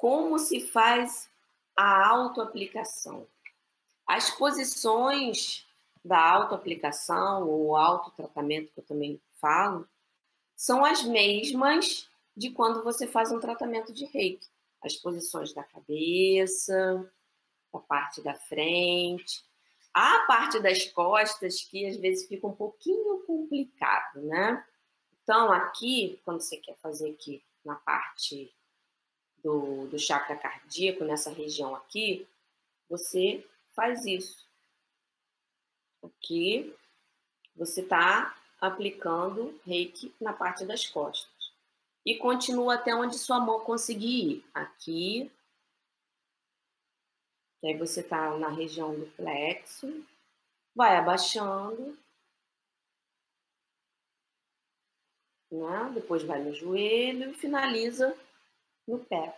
como se faz a autoaplicação. As posições da autoaplicação ou autotratamento, que eu também falo, são as mesmas de quando você faz um tratamento de reiki. As posições da cabeça, da parte da frente, a parte das costas que às vezes fica um pouquinho complicado, né? Então, aqui, quando você quer fazer aqui na parte do, do chakra cardíaco, nessa região aqui, você faz isso. Aqui, você está aplicando reiki na parte das costas. E continua até onde sua mão conseguir ir. Aqui. E aí você está na região do plexo. Vai abaixando. Né? Depois vai no joelho e finaliza no pé.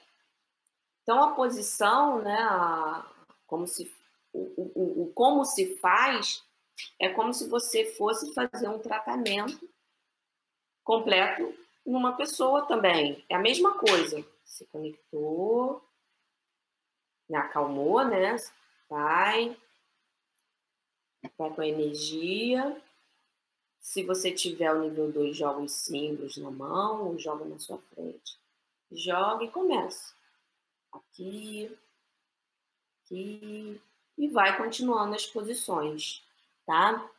Então a posição, né, a, como se o, o, o, como se faz é como se você fosse fazer um tratamento completo numa pessoa também. É a mesma coisa. Se conectou, acalmou, né? Vai, vai com a energia. Se você tiver o nível 2, joga os símbolos na mão ou joga na sua frente. Joga e começa. Aqui, aqui, e vai continuando as posições tá?